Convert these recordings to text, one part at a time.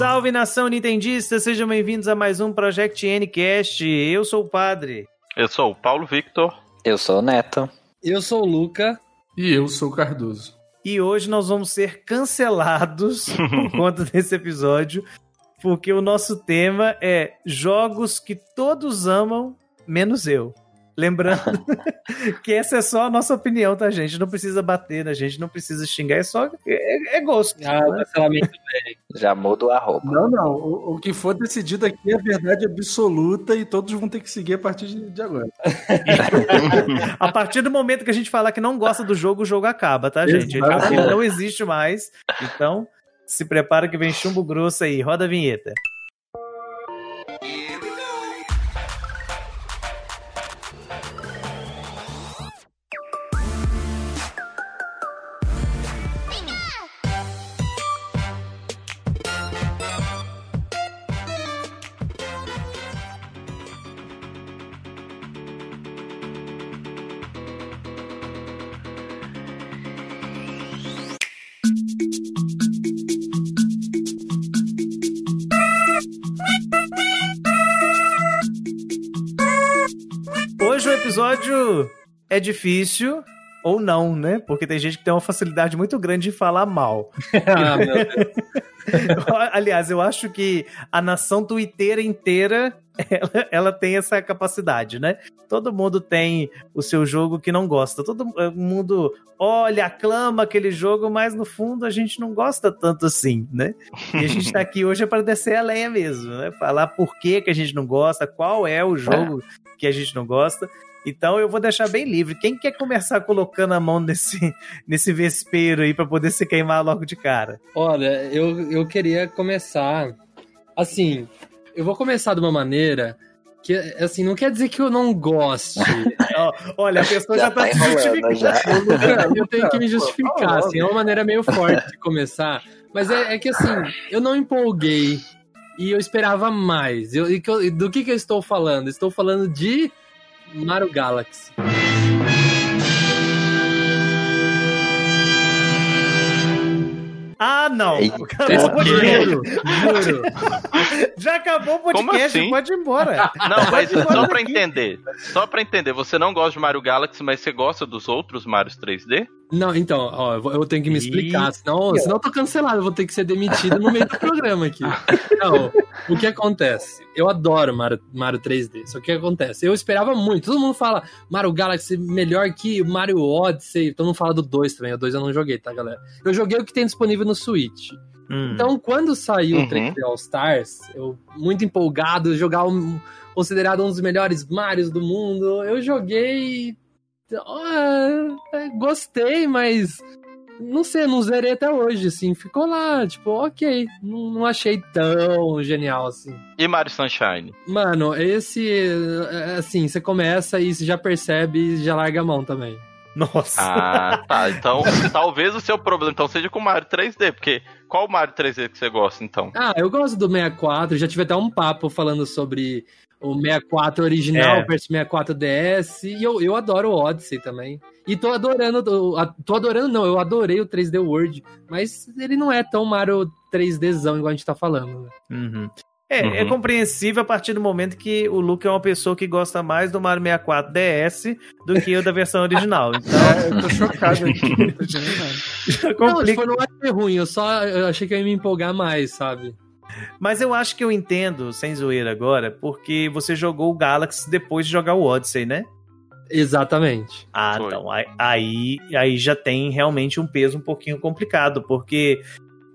Salve nação nintendista, sejam bem-vindos a mais um Project Ncast. Eu sou o Padre. Eu sou o Paulo Victor. Eu sou o Neto. Eu sou o Luca. E eu sou o Cardoso. E hoje nós vamos ser cancelados por conta desse episódio, porque o nosso tema é jogos que todos amam, menos eu. Lembrando que essa é só a nossa opinião, tá, gente? Não precisa bater na gente, não precisa xingar, é só é, é gosto. Ah, o cancelamento Já muda o arroba. Não, não. O, o, que for decidido aqui é verdade absoluta e todos vão ter que seguir a partir de, de agora. a partir do momento que a gente falar que não gosta do jogo, o jogo acaba, tá, gente? Ele não existe mais. Então, se prepara que vem chumbo grosso aí. Roda a vinheta. É difícil ou não, né? Porque tem gente que tem uma facilidade muito grande de falar mal. ah, meu Deus. Aliás, eu acho que a nação twitteira inteira ela, ela, tem essa capacidade, né? Todo mundo tem o seu jogo que não gosta. Todo mundo olha, aclama aquele jogo, mas no fundo a gente não gosta tanto assim, né? E a gente tá aqui hoje é para descer a lenha mesmo, né? Falar por que, que a gente não gosta, qual é o jogo que a gente não gosta. Então eu vou deixar bem livre. Quem quer começar colocando a mão nesse, nesse vespeiro aí para poder se queimar logo de cara? Olha, eu, eu queria começar. Assim, eu vou começar de uma maneira que, assim, não quer dizer que eu não goste. Olha, a pessoa já, já tá, tá justificando. Já. Eu tenho que me justificar, assim, é uma maneira meio forte de começar. Mas é, é que, assim, eu não empolguei e eu esperava mais. Eu, do que, que eu estou falando? Estou falando de Mario Galaxy. Ah, não. Juro, juro. Já acabou o podcast, assim? pode ir embora. Não, mas só pra entender. Só pra entender, você não gosta de Mario Galaxy, mas você gosta dos outros Marios 3D? Não, então, ó, eu tenho que me explicar, senão, senão eu tô cancelado, eu vou ter que ser demitido no meio do programa aqui. Não, o que acontece? Eu adoro Mario, Mario 3D, só que o que acontece? Eu esperava muito, todo mundo fala Mario Galaxy melhor que Mario Odyssey, todo mundo fala do 2 também, o 2 eu não joguei, tá, galera? Eu joguei o que tem disponível no Switch. Hum. Então, quando saiu uhum. o 3D All Stars, eu muito empolgado, jogar um, considerado um dos melhores Marios do mundo, eu joguei oh, gostei, mas não sei, não zerei até hoje, assim. Ficou lá, tipo, ok. Não, não, achei tão genial, assim. E Mario Sunshine? Mano, esse, é, assim, você começa e você já percebe e já larga a mão também. Nossa. Ah, tá. Então, talvez o seu problema então seja com o Mario 3D, porque qual Mario 3D que você gosta, então? Ah, eu gosto do 64, já tive até um papo falando sobre o 64 original é. versus 64 DS. E eu, eu adoro o Odyssey também. E tô adorando, tô adorando não, eu adorei o 3D World, mas ele não é tão Mario 3Dzão igual a gente tá falando. Né? Uhum. É, é uhum. é compreensível a partir do momento que o Luke é uma pessoa que gosta mais do Mario 64 DS do que o da versão original. Então, é, eu tô chocado aqui. não, tipo, não é ruim, eu só eu achei que eu ia me empolgar mais, sabe? Mas eu acho que eu entendo, sem zoeira agora, porque você jogou o Galaxy depois de jogar o Odyssey, né? Exatamente. Ah, Foi. então. Aí, aí já tem realmente um peso um pouquinho complicado, porque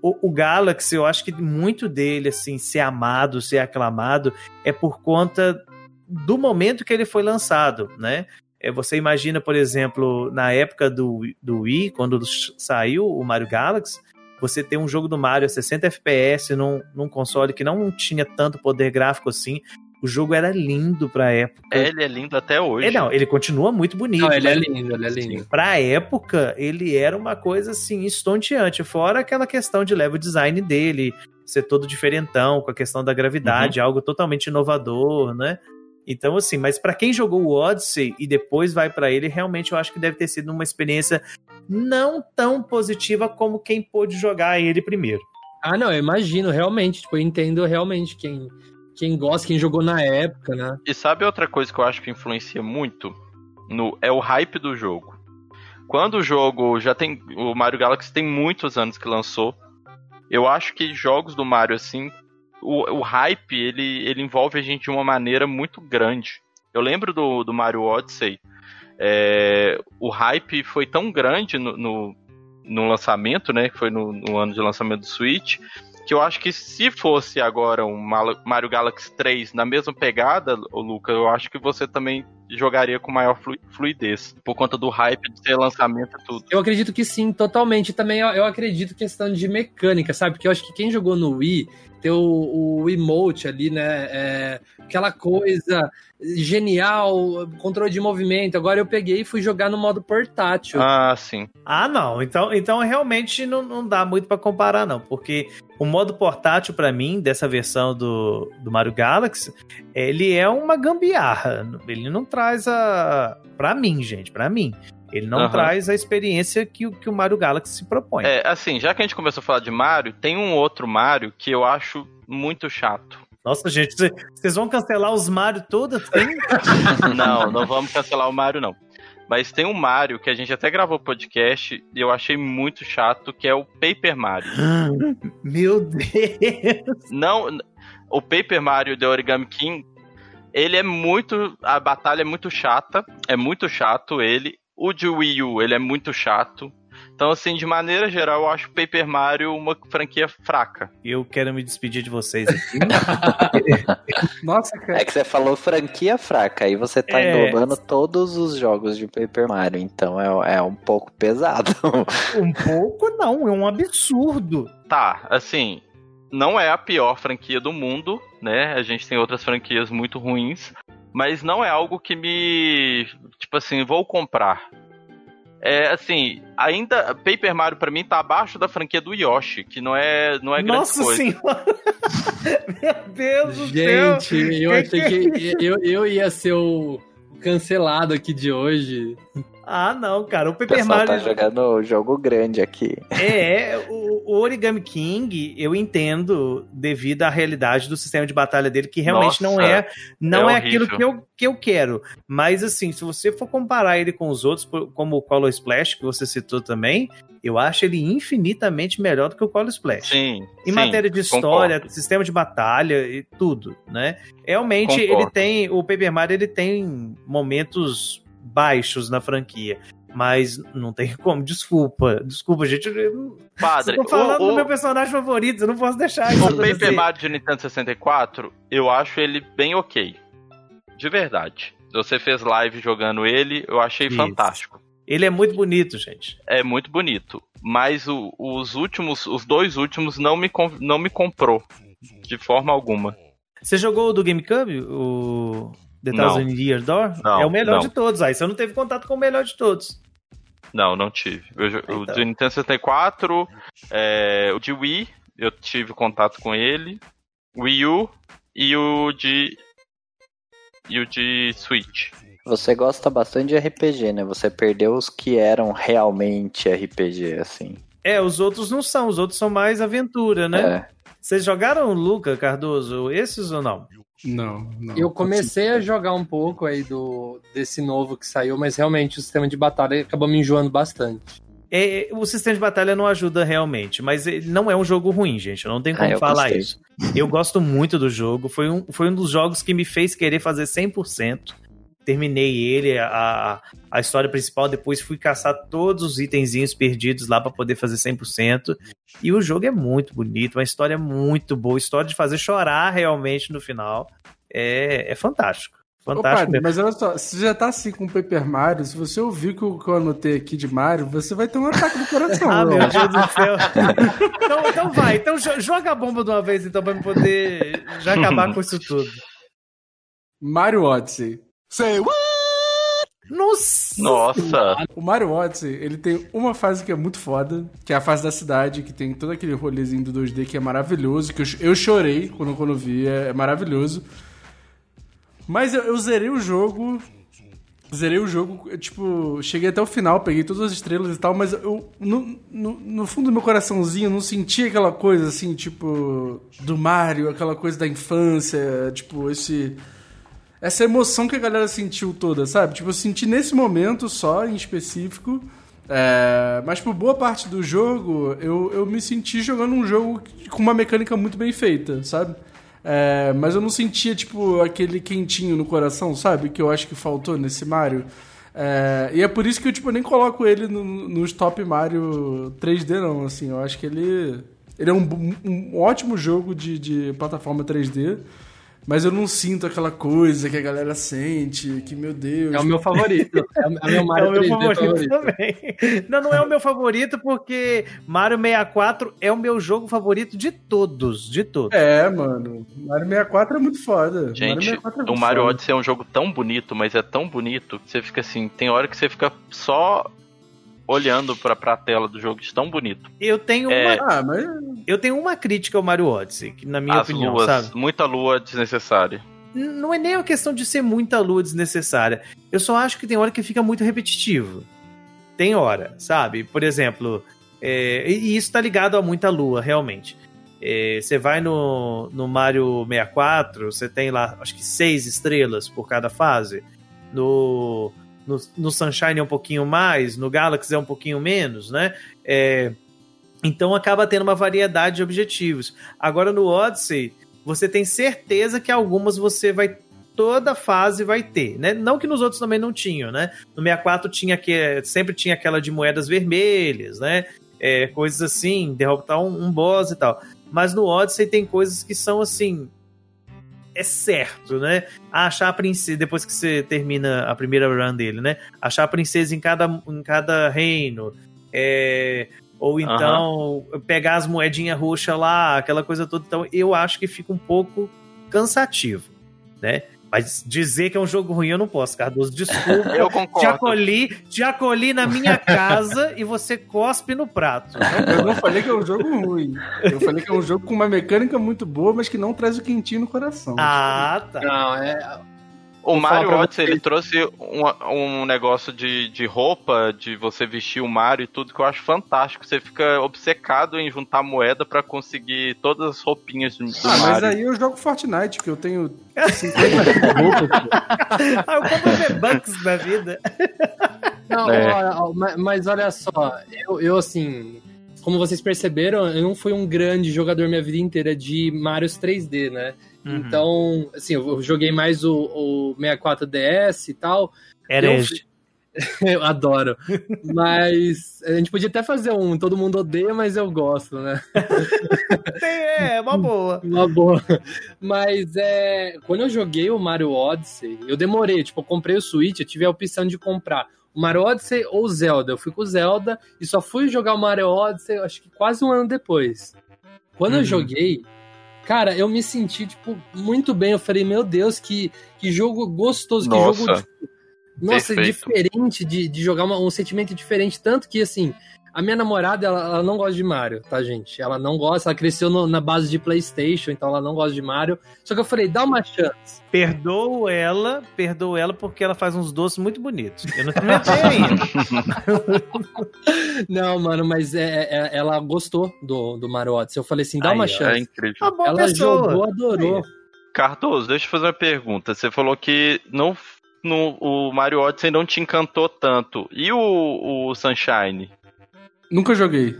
o, o, Galaxy, eu acho que muito dele, assim, ser amado, ser aclamado, é por conta do momento que ele foi lançado, né? É, você imagina, por exemplo, na época do, do Wii, quando saiu o Mario Galaxy, você ter um jogo do Mario a 60 FPS num, num console que não tinha tanto poder gráfico assim. O jogo era lindo pra época. É, ele é lindo até hoje. É, não, ele continua muito bonito. Não, ele é lindo, ele é lindo. Pra época, ele era uma coisa assim, estonteante. Fora aquela questão de level design dele, ser todo diferentão, com a questão da gravidade, uhum. algo totalmente inovador, né? Então, assim, mas para quem jogou o Odyssey e depois vai para ele, realmente eu acho que deve ter sido uma experiência não tão positiva como quem pôde jogar ele primeiro. Ah, não, eu imagino, realmente. Tipo, eu entendo realmente quem, quem gosta, quem jogou na época, né? E sabe outra coisa que eu acho que influencia muito? No, é o hype do jogo. Quando o jogo já tem. O Mario Galaxy tem muitos anos que lançou. Eu acho que jogos do Mario, assim. O, o hype, ele, ele envolve a gente de uma maneira muito grande. Eu lembro do, do Mario Odyssey. É, o hype foi tão grande no, no, no lançamento, né? Que foi no, no, ano de lançamento do Switch. Que eu acho que se fosse agora um Mario Galaxy 3 na mesma pegada, Luca, eu acho que você também jogaria com maior fluidez. Por conta do hype de ser lançamento e tudo. Eu acredito que sim, totalmente. Também eu, eu acredito questão de mecânica, sabe? Porque eu acho que quem jogou no Wii ter o, o emote ali, né? É, aquela coisa genial, controle de movimento. Agora eu peguei e fui jogar no modo portátil. Ah, sim. Ah, não. Então, então realmente não, não dá muito para comparar, não. Porque o modo portátil, para mim, dessa versão do, do Mario Galaxy, ele é uma gambiarra. Ele não traz a. Pra mim, gente, para mim. Ele não uhum. traz a experiência que, que o Mario Galaxy se propõe. É, assim, já que a gente começou a falar de Mario, tem um outro Mario que eu acho muito chato. Nossa, gente, vocês vão cancelar os Mario todos assim? não, não vamos cancelar o Mario, não. Mas tem um Mario que a gente até gravou podcast e eu achei muito chato, que é o Paper Mario. Meu Deus! Não, o Paper Mario The Origami King, ele é muito. A batalha é muito chata. É muito chato ele. O de Wii U, ele é muito chato. Então, assim, de maneira geral, eu acho Paper Mario uma franquia fraca. Eu quero me despedir de vocês aqui. Nossa, cara. É que você falou franquia fraca, aí você tá é... englobando todos os jogos de Paper Mario, então é, é um pouco pesado. Um pouco não, é um absurdo. Tá, assim, não é a pior franquia do mundo, né? A gente tem outras franquias muito ruins, mas não é algo que me. Tipo assim, vou comprar. É assim, ainda Paper Mario para mim tá abaixo da franquia do Yoshi, que não é, não é grande Nossa coisa. Senhora! Meu Deus do céu! Gente, eu achei que eu, eu ia ser o cancelado aqui de hoje. Ah, não, cara. O Paper o Mario. tá jogando jogo grande aqui. É, o, o, Origami King, eu entendo devido à realidade do sistema de batalha dele, que realmente Nossa, não é não é, é aquilo que eu, que eu quero. Mas, assim, se você for comparar ele com os outros, como o Color Splash, que você citou também, eu acho ele infinitamente melhor do que o Color Splash. Sim. Em sim, matéria de história, concordo. sistema de batalha e tudo, né? Realmente, concordo. ele tem. O Paper Mario ele tem momentos baixos na franquia. Mas não tem como, desculpa. Desculpa, gente. Padre, eu tô falando o, o... do meu personagem favorito, eu não posso deixar isso. O Paper Mario de Nintendo 64, eu acho ele bem ok. De verdade. Você fez live jogando ele, eu achei isso. fantástico. Ele é muito bonito, gente. É muito bonito. Mas o, os últimos, os dois últimos, não me, não me comprou. De forma alguma. Você jogou o do GameCube? O The Thousand Year Door? Não, é o melhor não. de todos. Aí você não teve contato com o melhor de todos. Não, não tive. Eu, então. O de Nintendo 64, é, o de Wii, eu tive contato com ele. Wii U e o de. E o de Switch. Você gosta bastante de RPG, né? Você perdeu os que eram realmente RPG, assim. É, os outros não são, os outros são mais aventura, né? É. Vocês jogaram Luca Cardoso, esses ou não? Não, não. Eu comecei a jogar um pouco aí do desse novo que saiu, mas realmente o sistema de batalha acabou me enjoando bastante. É, o sistema de batalha não ajuda realmente, mas não é um jogo ruim, gente. Não tem como ah, falar gostei. isso. Eu gosto muito do jogo. Foi um, foi um dos jogos que me fez querer fazer 100%. Terminei ele, a, a história principal. Depois fui caçar todos os itenzinhos perdidos lá para poder fazer 100%. E o jogo é muito bonito, uma história muito boa, história de fazer chorar realmente no final. É, é fantástico. Fantástico. Ô, mas olha só, se já tá assim com o Paper Mario, se você ouvir o que eu anotei aqui de Mario, você vai ter um ataque do coração. ah, meu Deus do céu. então, então vai, então joga a bomba de uma vez então pra me poder já acabar com isso tudo. Mario Odyssey. Say what? Nossa! Nossa! O Mario Odyssey, ele tem uma fase que é muito foda, que é a fase da cidade, que tem todo aquele rolezinho do 2D que é maravilhoso, que eu, eu chorei quando, quando vi, é, é maravilhoso. Mas eu, eu, zerei o jogo Zerei o jogo, tipo, cheguei até o final, peguei todas as estrelas e tal, mas eu, no, no, no fundo do meu coraçãozinho, não senti aquela coisa assim, tipo, do Mario, aquela coisa da infância, tipo, esse. Essa emoção que a galera sentiu toda, sabe? Tipo, eu senti nesse momento só, em específico. É, mas por boa parte do jogo, eu, eu me senti jogando um jogo com uma mecânica muito bem feita, sabe? É, mas eu não sentia, tipo, aquele quentinho no coração, sabe? Que eu acho que faltou nesse Mario. É, e é por isso que eu, tipo, nem coloco ele no, nos top Mario 3D, não. Assim, eu acho que ele, ele é um, um ótimo jogo de, de plataforma 3D. Mas eu não sinto aquela coisa que a galera sente, que, meu Deus. É o meu favorito. É, o meu Mario é o meu favorito, favorito, também. Não, não é o meu favorito, porque Mario 64 é o meu jogo favorito de todos. De todos. É, mano. Mario 64 é muito foda. Gente, Mario é o Mario foda. Odyssey é um jogo tão bonito, mas é tão bonito que você fica assim. Tem hora que você fica só olhando pra, pra tela do jogo de tão bonito. Eu tenho é... uma. Ah, mas... Eu tenho uma crítica ao Mario Odyssey, que na minha As opinião, luas, sabe? Muita lua desnecessária. Não é nem uma questão de ser muita lua desnecessária. Eu só acho que tem hora que fica muito repetitivo. Tem hora, sabe? Por exemplo, é... e isso tá ligado a muita lua, realmente. É... você vai no, no Mario 64, você tem lá, acho que seis estrelas por cada fase. No no, no Sunshine é um pouquinho mais, no Galaxy é um pouquinho menos, né? É, então acaba tendo uma variedade de objetivos. Agora no Odyssey, você tem certeza que algumas você vai toda fase vai ter, né? Não que nos outros também não tinham, né? No 64 tinha que sempre tinha aquela de moedas vermelhas, né? É, coisas assim, derrotar um, um boss e tal. Mas no Odyssey tem coisas que são assim é certo, né? Achar a princesa, depois que você termina a primeira run dele, né? Achar a princesa em cada, em cada reino. É, ou então uhum. pegar as moedinhas roxas lá, aquela coisa toda. Então eu acho que fica um pouco cansativo, né? Mas dizer que é um jogo ruim eu não posso, Cardoso. Desculpa. Eu concordo. Te acolhi, te acolhi na minha casa e você cospe no prato. Eu não falei que é um jogo ruim. Eu falei que é um jogo com uma mecânica muito boa, mas que não traz o quentinho no coração. Ah, tá. Não, é. O Mario Odyssey, ele trouxe um, um negócio de, de roupa, de você vestir o Mario e tudo, que eu acho fantástico. Você fica obcecado em juntar moeda para conseguir todas as roupinhas do ah, Mario. mas aí eu jogo Fortnite, que eu tenho 50 roupas. ah, eu compro V-Bucks da vida. Não, é. olha, mas olha só, eu, eu assim como vocês perceberam, eu não fui um grande jogador minha vida inteira de Marios 3D, né? Uhum. Então, assim, eu joguei mais o, o 64DS e tal. Herege. Eu, eu adoro. mas a gente podia até fazer um Todo Mundo Odeia, mas eu gosto, né? é, é uma boa. Uma boa. Mas é, quando eu joguei o Mario Odyssey, eu demorei. Tipo, eu comprei o Switch, eu tive a opção de comprar Mario Odyssey ou Zelda. Eu fui com Zelda e só fui jogar o Mario Odyssey, acho que quase um ano depois. Quando uhum. eu joguei, Cara, eu me senti, tipo, muito bem. Eu falei, meu Deus, que, que jogo gostoso, Nossa. que jogo. Tipo, nossa, Perfeito. diferente de, de jogar uma, um sentimento diferente. Tanto que, assim, a minha namorada, ela, ela, não gosta de Mario, tá, gente? Ela não gosta, ela cresceu no, na base de PlayStation, então ela não gosta de Mario. Só que eu falei, dá uma chance. Perdoo ela, perdoo ela porque ela faz uns doces muito bonitos. Eu não experimentei ainda. não, mano, mas é, é, é, ela gostou do, do Mario Odyssey. Eu falei assim, dá Aí, uma chance. É incrível. ela pessoa. jogou, adorou. Cardoso, deixa eu fazer uma pergunta. Você falou que não, no, o Mario Odyssey não te encantou tanto. E o, o Sunshine? Nunca joguei.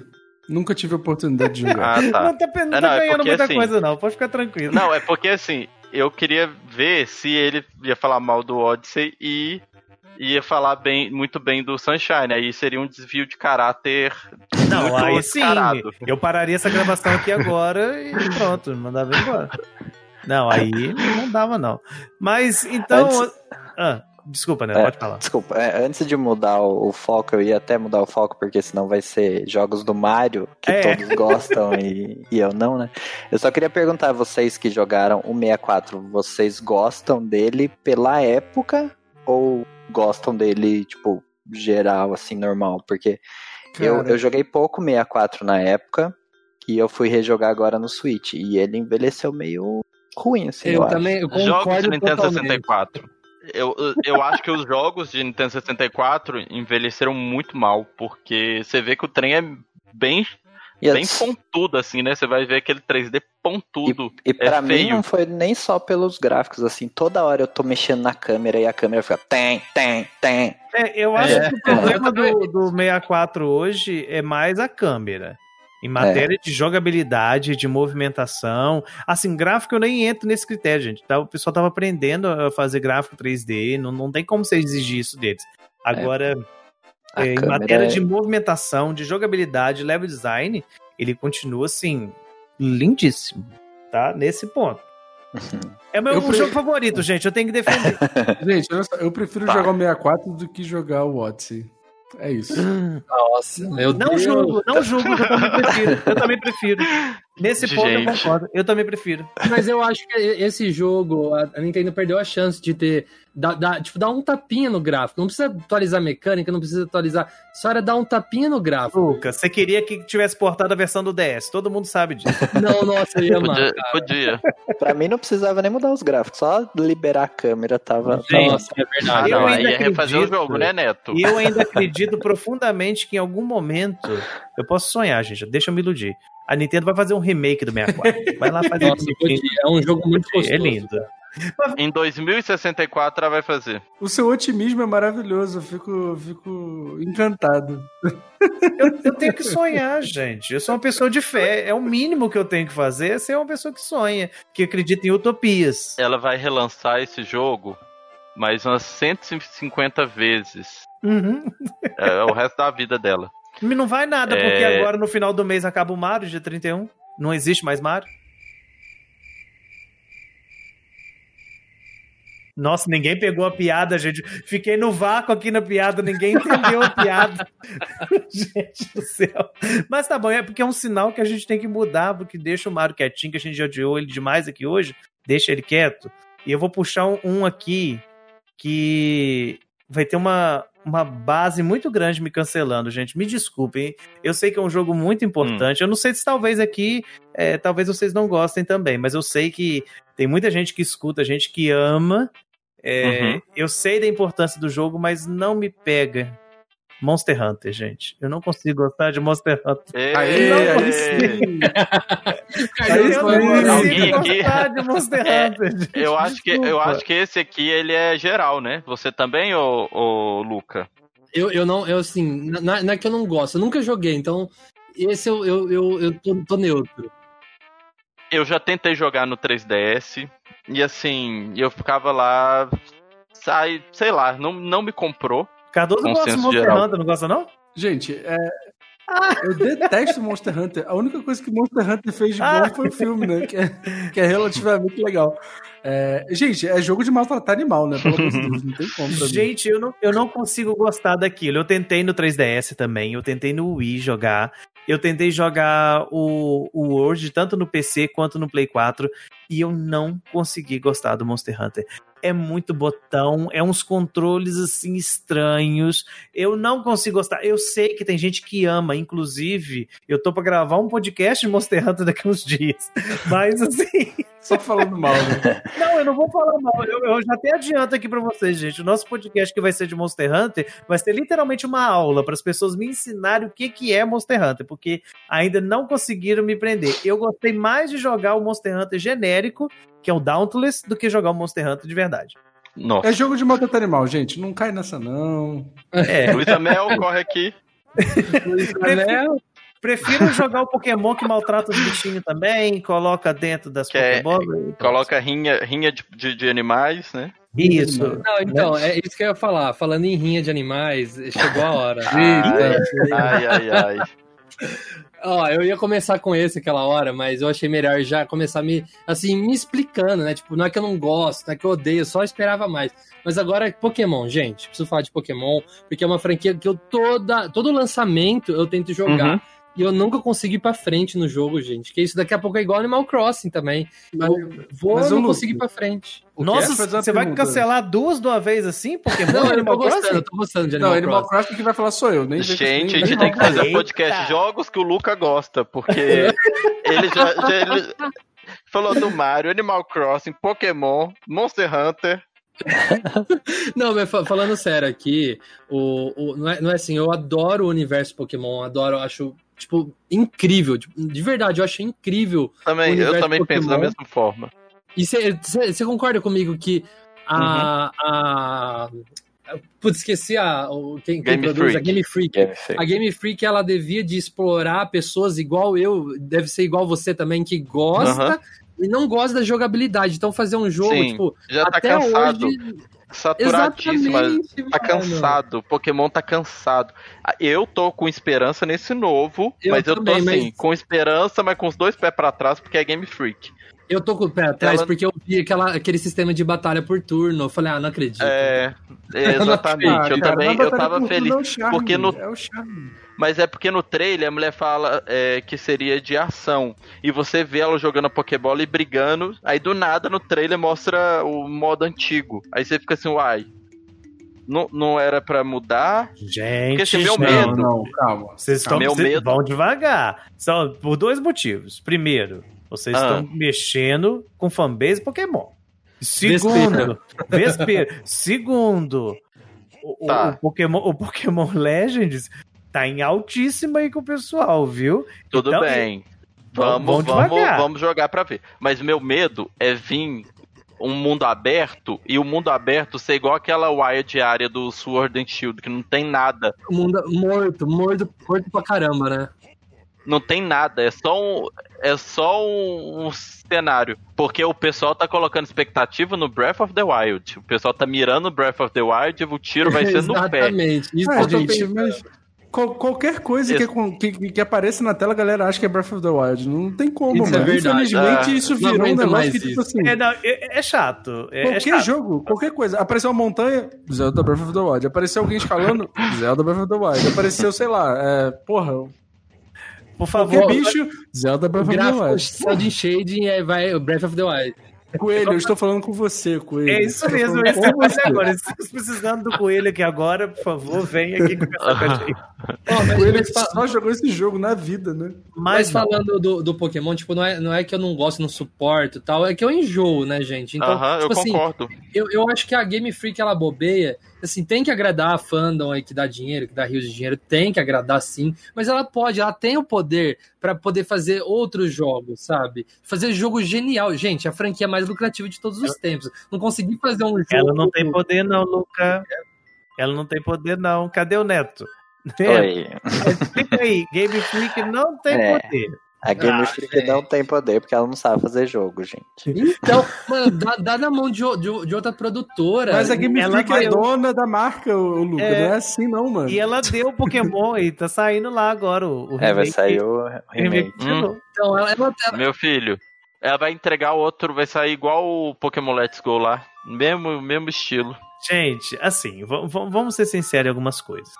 Nunca tive a oportunidade de jogar. Ah, tá. Não tá, não tá não, é ganhando é muita assim, coisa, não. Pode ficar tranquilo. Não, é porque assim, eu queria ver se ele ia falar mal do Odyssey e ia falar bem, muito bem do Sunshine. Aí seria um desvio de caráter. Não, aí sim. Eu pararia essa gravação aqui agora e pronto, mandava embora. Não, aí não dava, não. Mas então. Antes... Ah. Desculpa, né? É, Pode falar. Desculpa, é, antes de mudar o, o, foco, eu ia até mudar o foco, porque senão vai ser jogos do Mario, que é. todos gostam e, e eu não, né? Eu só queria perguntar a vocês que jogaram o 64, vocês gostam dele pela época ou gostam dele, tipo, geral, assim, normal? Porque eu, eu joguei pouco 64 na época e eu fui rejogar agora no Switch e ele envelheceu meio ruim, assim. Eu, eu também, eu concordo Jogos Nintendo totalmente. 64. Eu, eu acho que os jogos de Nintendo 64 envelheceram muito mal, porque você vê que o trem é bem e bem pontudo, assim, né? Você vai ver aquele 3D pontudo. E, e pra é mim feio. não foi nem só pelos gráficos, assim. Toda hora eu tô mexendo na câmera e a câmera fica tem, tem, tem. É, eu acho é. que o problema do, do 64 hoje é mais a câmera. Em matéria é. de jogabilidade, de movimentação. Assim, gráfico eu nem entro nesse critério, gente. Tá, o pessoal tava aprendendo a fazer gráfico 3D, não, não tem como você exigir isso deles. Agora, é, em matéria é... de movimentação, de jogabilidade, level design, ele continua assim, lindíssimo, tá? Nesse ponto. É meu pre... jogo favorito, gente. Eu tenho que defender. gente, eu, eu prefiro tá. jogar o 64 do que jogar o Odyssey. É isso. Nossa, meu não Deus. Julgo, não julgo, eu também prefiro. Eu também prefiro. Nesse ponto Gente. eu concordo. Eu também prefiro. Mas eu acho que esse jogo, a Nintendo perdeu a chance de ter. Da, da, tipo, dar um tapinha no gráfico. Não precisa atualizar a mecânica, não precisa atualizar. Só era dar um tapinha no gráfico. Lucas, você queria que tivesse portado a versão do DS. Todo mundo sabe disso. Não, nossa, ia podia, podia. pra mim não precisava nem mudar os gráficos. Só liberar a câmera tava. Gente, nossa, é verdade. Eu não, aí ia refazer o jogo, né, Neto? E eu ainda acredito profundamente que em algum momento. Eu posso sonhar, gente. Deixa eu me iludir a Nintendo vai fazer um remake do 64. Vai lá fazer Nossa, um É um jogo muito gostoso. É lindo. Em 2064 ela vai fazer. O seu otimismo é maravilhoso, eu fico, fico encantado. Eu, eu, tenho que sonhar, gente. Eu sou uma pessoa de fé. É o mínimo que eu tenho que fazer é ser uma pessoa que sonha, que acredita em utopias. Ela vai relançar esse jogo mais umas 150 vezes. Uhum. É, o resto da vida dela. Não vai nada, porque é... agora no final do mês acaba o Mario, dia 31. Não existe mais Mario. Nossa, ninguém pegou a piada, gente. Fiquei no vácuo aqui na piada, ninguém entendeu a piada. gente do céu. Mas tá bom, é porque é um sinal que a gente tem que mudar, porque deixa o Mario quietinho, que a gente já odiou ele demais aqui hoje. Deixa ele quieto. E eu vou puxar um, um aqui que vai ter uma, uma base muito grande me cancelando, gente. Me desculpem. Eu sei que é um jogo muito importante. Hum. Eu não sei se talvez aqui, é, talvez vocês não gostem também, mas eu sei que tem muita gente que escuta, gente que ama. É, uhum. Eu sei da importância do jogo, mas não me pega. Monster Hunter, gente. Eu não consigo gostar de Monster Hunter. Ei, não consigo. Aí eu não consigo gostar de Monster é, Hunter. Eu acho, que, eu acho que esse aqui ele é geral, né? Você também, ô, ô Luca? Eu, eu não, eu assim, não, não é que eu não gosto, eu nunca joguei, então esse eu, eu, eu, eu tô, tô neutro. Eu já tentei jogar no 3DS e assim, eu ficava lá, sai, sei lá, não, não me comprou. Cardoso gosta de Monster geral. Hunter, não gosta não? Gente, é, eu detesto Monster Hunter. A única coisa que Monster Hunter fez de bom ah. foi o filme, né? Que é, que é relativamente legal. É, gente, é jogo de maltratar animal, né? Pelo amor de Deus, não tem como. Gente, eu não, eu não consigo gostar daquilo. Eu tentei no 3DS também, eu tentei no Wii jogar. Eu tentei jogar o, o World tanto no PC quanto no Play 4 e eu não consegui gostar do Monster Hunter é muito botão, é uns controles assim estranhos. Eu não consigo gostar. Eu sei que tem gente que ama, inclusive, eu tô para gravar um podcast de Monster Hunter daqui uns dias. Mas assim, só falando mal, né? Não, eu não vou falar mal. Eu, eu já até adianto aqui para vocês, gente. O nosso podcast que vai ser de Monster Hunter vai ser literalmente uma aula para as pessoas me ensinarem o que que é Monster Hunter, porque ainda não conseguiram me prender. Eu gostei mais de jogar o Monster Hunter genérico que é o Dauntless, do que jogar o Monster Hunter de verdade. Nossa. É jogo de maltratar animal, gente. Não cai nessa, não. É. Luiz Amel, corre aqui. Luiz Amel. Prefiro jogar o Pokémon que maltrata os bichinhos também, coloca dentro das que é, Pokébolas. É, coloca rinha, rinha de, de, de, animais, né? Isso. Não, então, é isso que eu ia falar. Falando em rinha de animais, chegou a hora. ai, ai, ai. Ó, eu ia começar com esse aquela hora, mas eu achei melhor já começar me, assim, me explicando, né? Tipo, não é que eu não gosto, não é que eu odeio, só esperava mais. Mas agora, Pokémon, gente, preciso falar de Pokémon, porque é uma franquia que eu toda, todo lançamento eu tento jogar. Uhum. E eu nunca consegui ir pra frente no jogo, gente. Que isso daqui a pouco é igual Animal Crossing também. Mas, vou mas não conseguir ir pra frente. Nossa, você vai cancelar duas de uma vez assim? Pokémon não, Animal Crossing? Gostando, eu tô gostando de Animal Não, Animal Crossing que vai falar sou eu. Nem gente, a gente tem que fazer um podcast jogos que o Luca gosta, porque ele já, já ele falou do Mario, Animal Crossing, Pokémon, Monster Hunter. não, mas falando sério aqui, o, o, não, é, não é assim, eu adoro o universo Pokémon, adoro, acho, tipo, incrível. Tipo, de verdade, eu acho incrível. Também, eu também penso da mesma forma. E você concorda comigo que a, uhum. a, Putz, esqueci a, quem, quem produz, Freak. a Game Freak. Game Freak. A Game Freak, ela devia de explorar pessoas igual eu, deve ser igual você também, que gosta e não gosta da jogabilidade. Então fazer um jogo, Sim, tipo, já tá até cansado. Hoje... Saturadíssimo, tá cansado. Pokémon tá cansado. Eu tô com esperança nesse novo, eu mas também, eu tô assim, mas... com esperança, mas com os dois pés para trás, porque é Game Freak. Eu tô com o pé atrás ela... porque eu vi aquela, aquele sistema de batalha por turno. Eu falei, ah, não acredito. É, exatamente. eu também eu tava feliz. É charme, porque no... É. Mas é porque no trailer a mulher fala é, que seria de ação. E você vê ela jogando a Pokébola e brigando. Aí do nada no trailer mostra o modo antigo. Aí você fica assim, uai. Não, não era para mudar? Gente, porque assim, meu medo. Não, calma. Vocês estão meu medo. vão devagar. Só por dois motivos. Primeiro, vocês ah. estão mexendo com fanbase Pokémon. Segundo, Vespeiro. Segundo, o, tá. o, Pokémon, o Pokémon Legends tá em altíssima aí com o pessoal, viu? Tudo então, bem. Vamos, vamos, vamos jogar pra ver. Mas meu medo é vir um mundo aberto e o mundo aberto ser igual aquela wild área do Sword and Shield, que não tem nada. O mundo morto, morto, morto pra caramba, né? não tem nada, é só um, é só um, um, cenário. Porque o pessoal tá colocando expectativa no Breath of the Wild. O pessoal tá mirando Breath of the Wild e o tiro vai ser no pé. Exatamente. Isso, é, gente, mas qualquer coisa que, que, que, apareça na tela, a galera acha que é Breath of the Wild. Não tem como, isso é mano. É Infelizmente, ah, isso virou um negócio que, tipo assim. É, não, é, é chato. É, é qualquer chato. jogo, qualquer coisa. Apareceu uma montanha, Zelda Breath of the Wild. Apareceu alguém escalando, Zelda Breath of the Wild. Apareceu, sei lá, é, porra, por favor. Porque, bicho, Zelda Breath of the Wild. De shading é, vai Breath of the Wild. Coelho, eu estou falando com você, Coelho. É isso mesmo, é isso que eu agora. Estamos precisando do Coelho aqui agora, por favor, vem aqui conversar com a gente. Oh, Coelho só jogou esse jogo na vida, né? Mas, mas falando do, do Pokémon, tipo, não é, não é que eu não gosto, não suporto tal, é que eu enjoo, né, gente? Então, uh -huh, tipo eu assim, concordo. Eu, eu acho que a Game Freak, ela bobeia, assim, tem que agradar a fandom aí que dá dinheiro, que dá rios de dinheiro, tem que agradar sim, mas ela pode, ela tem o poder para poder fazer outros jogos, sabe? Fazer jogo genial. Gente, a franquia mais lucrativa de todos os tempos. Não consegui fazer um jogo. Ela não tem poder, não, Luca. Ela não tem poder, não. Cadê o Neto? Oi. Explica aí, Game Freak não tem é. poder. A Game ah, Freak não tem poder porque ela não sabe fazer jogo, gente. Então, mano, dá, dá na mão de, de, de, outra produtora. Mas a Game ela Freak é dona da marca, o Luca. É... Não é assim, não, mano. E ela deu o Pokémon e tá saindo lá agora o, o É, vai sair o remake. Hum. Então, ela, ela, ela... Meu filho, ela vai entregar outro, vai sair igual o Pokémon Let's Go lá. Mesmo, mesmo estilo. Gente, assim, vamos ser sinceros em algumas coisas.